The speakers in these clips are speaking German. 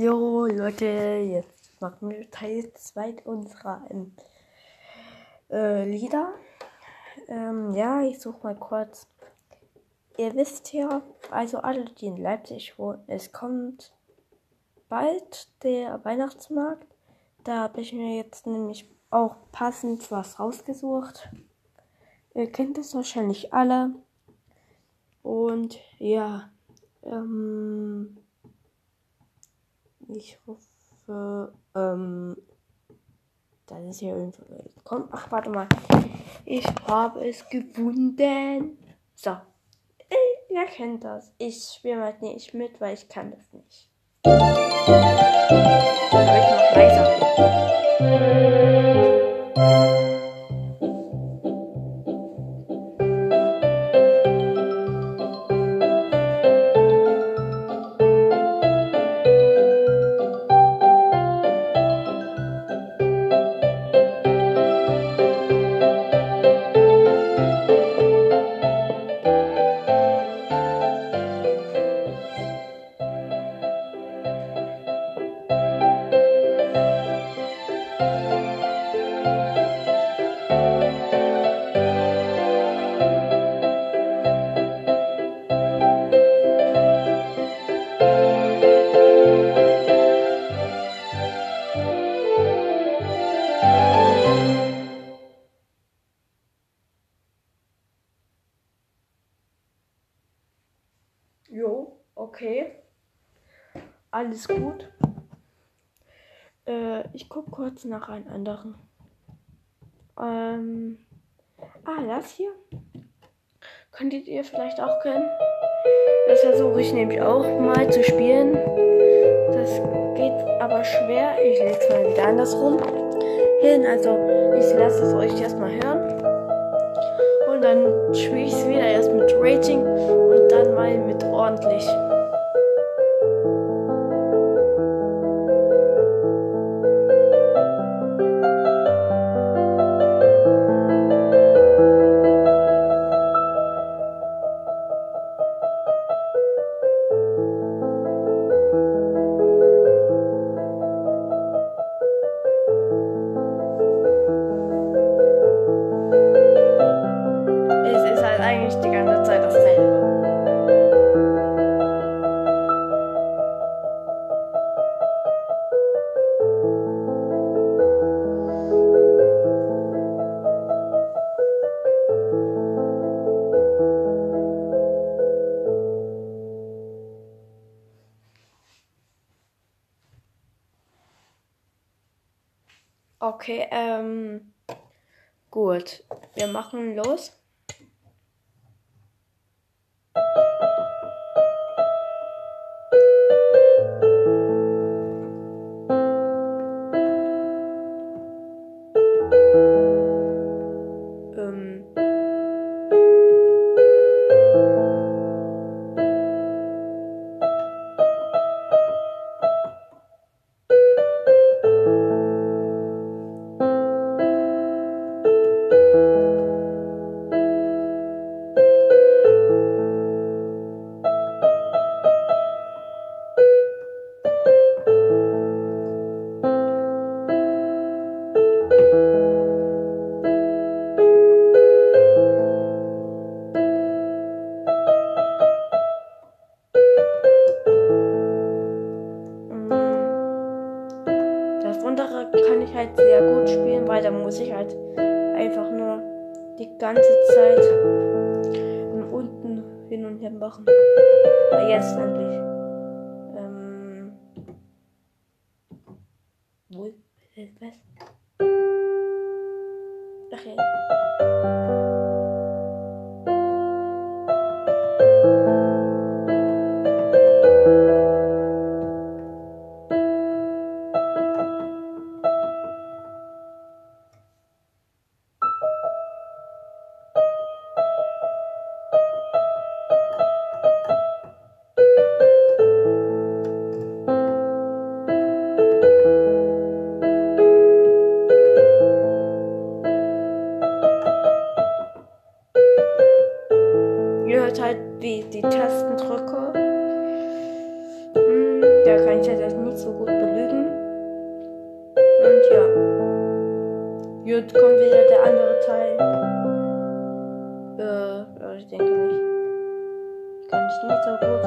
Jo, Leute, jetzt machen wir Teil 2 unserer ähm, äh, Lieder. Ähm, ja, ich suche mal kurz. Ihr wisst ja, also alle, die in Leipzig wohnen, es kommt bald der Weihnachtsmarkt. Da habe ich mir jetzt nämlich auch passend was rausgesucht. Ihr kennt es wahrscheinlich alle. Und ja, ähm, ich hoffe, ähm, das ist hier irgendwo Komm, ach, warte mal. Ich habe es gefunden. So. Ihr kennt das. Ich spiele halt nicht mit, weil ich kann das nicht. Aber ich mach leiser. Okay. Alles gut. Äh, ich gucke kurz nach einem anderen. Ähm. Ah, das hier. Könntet ihr vielleicht auch kennen? Das versuche ich nämlich auch mal zu spielen. Das geht aber schwer. Ich lege es mal wieder andersrum hin. Also ich lasse es euch erstmal hören. Und dann spiele ich es wieder erst mit Rating und dann mal mit ordentlich. Okay, ähm, gut. Wir machen los. Machen. Na jetzt endlich. die Tasten drücke. Hm, da kann ich das nicht so gut belügen. Und ja. Gut, kommt wieder der andere Teil. Äh, ich denke nicht. Kann ich nicht so gut.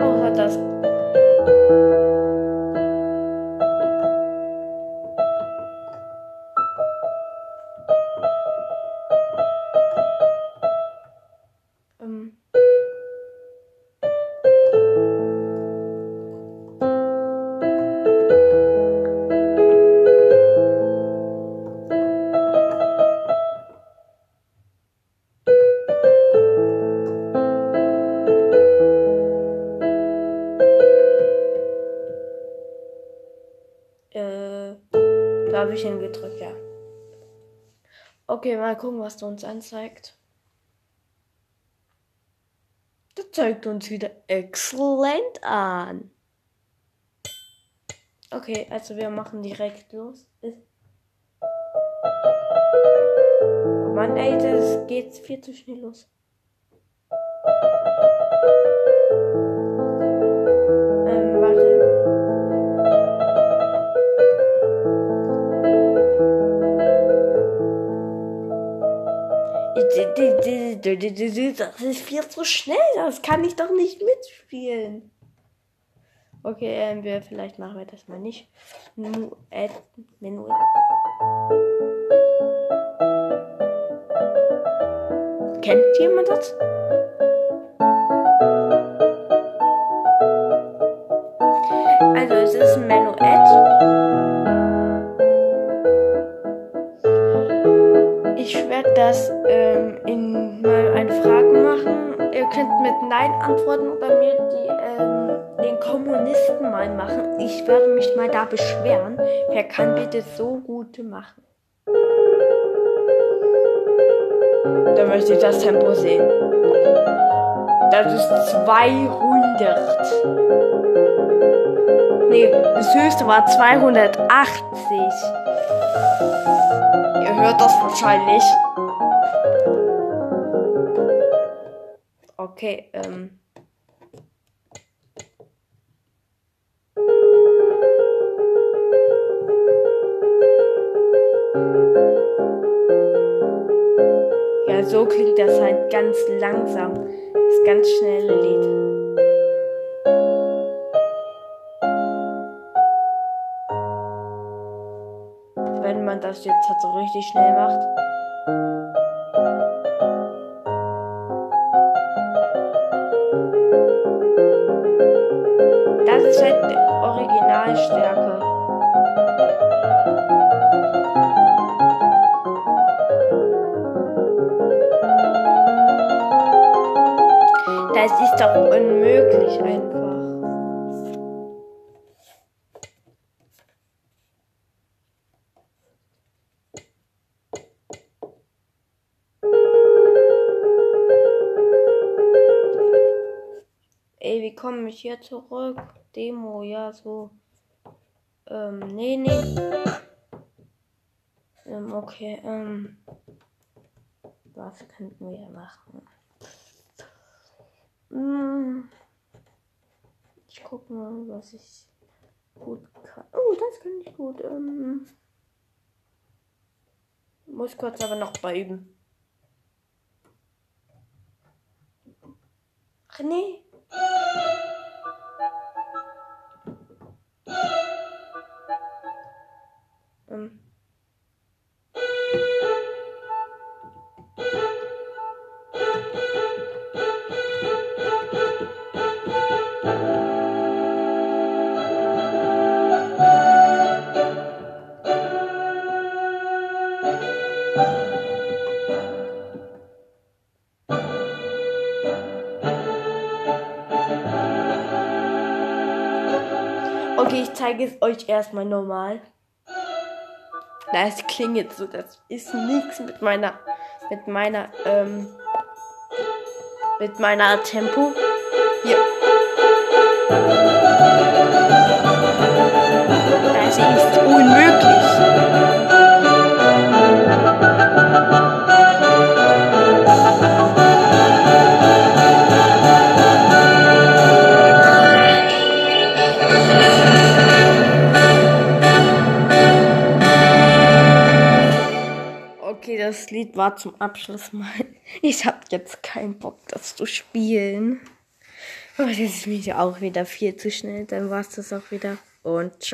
Oh, hat das Äh, da habe ich hingedrückt, ja. Okay, mal gucken, was du uns anzeigt. Das zeigt uns wieder exzellent an. Okay, also wir machen direkt los. Ist Mann, ey, das geht viel zu schnell los. Das ist viel zu schnell. Das kann ich doch nicht mitspielen. Okay, ähm, wir, vielleicht machen wir das mal nicht. Nu, äh, Menü. Kennt jemand das? Also es ist ein Menuett. Ich werde das ähm, könnt mit Nein antworten oder mir die, ähm, den Kommunisten mal machen. Ich werde mich mal da beschweren. Wer kann bitte so gute machen? Da möchte ich das Tempo sehen. Das ist 200. Nee, das höchste war 280. Ihr hört das wahrscheinlich. Okay, ähm. Ja, so klingt das halt ganz langsam. Das ganz schnelle Lied. Wenn man das jetzt halt so richtig schnell macht. Wie komme ich hier zurück? Demo, ja, so. Ähm, nee, nee. Ähm, okay, ähm. Was könnten wir machen? Hm. Ich guck mal, was ich gut kann. Oh, das kann ich gut. Ähm. Muss kurz aber noch mal üben. Ach nee. Ähm. Okay, ich zeige es euch erstmal normal. Das klingt jetzt so, das ist nichts mit meiner, mit meiner, ähm, mit meiner Tempo. Hier. Das ist unmöglich. Lied war zum Abschluss mal. Ich habe jetzt keinen Bock, das zu spielen. Aber das ist mir auch wieder viel zu schnell. Dann war es das auch wieder. Und ciao.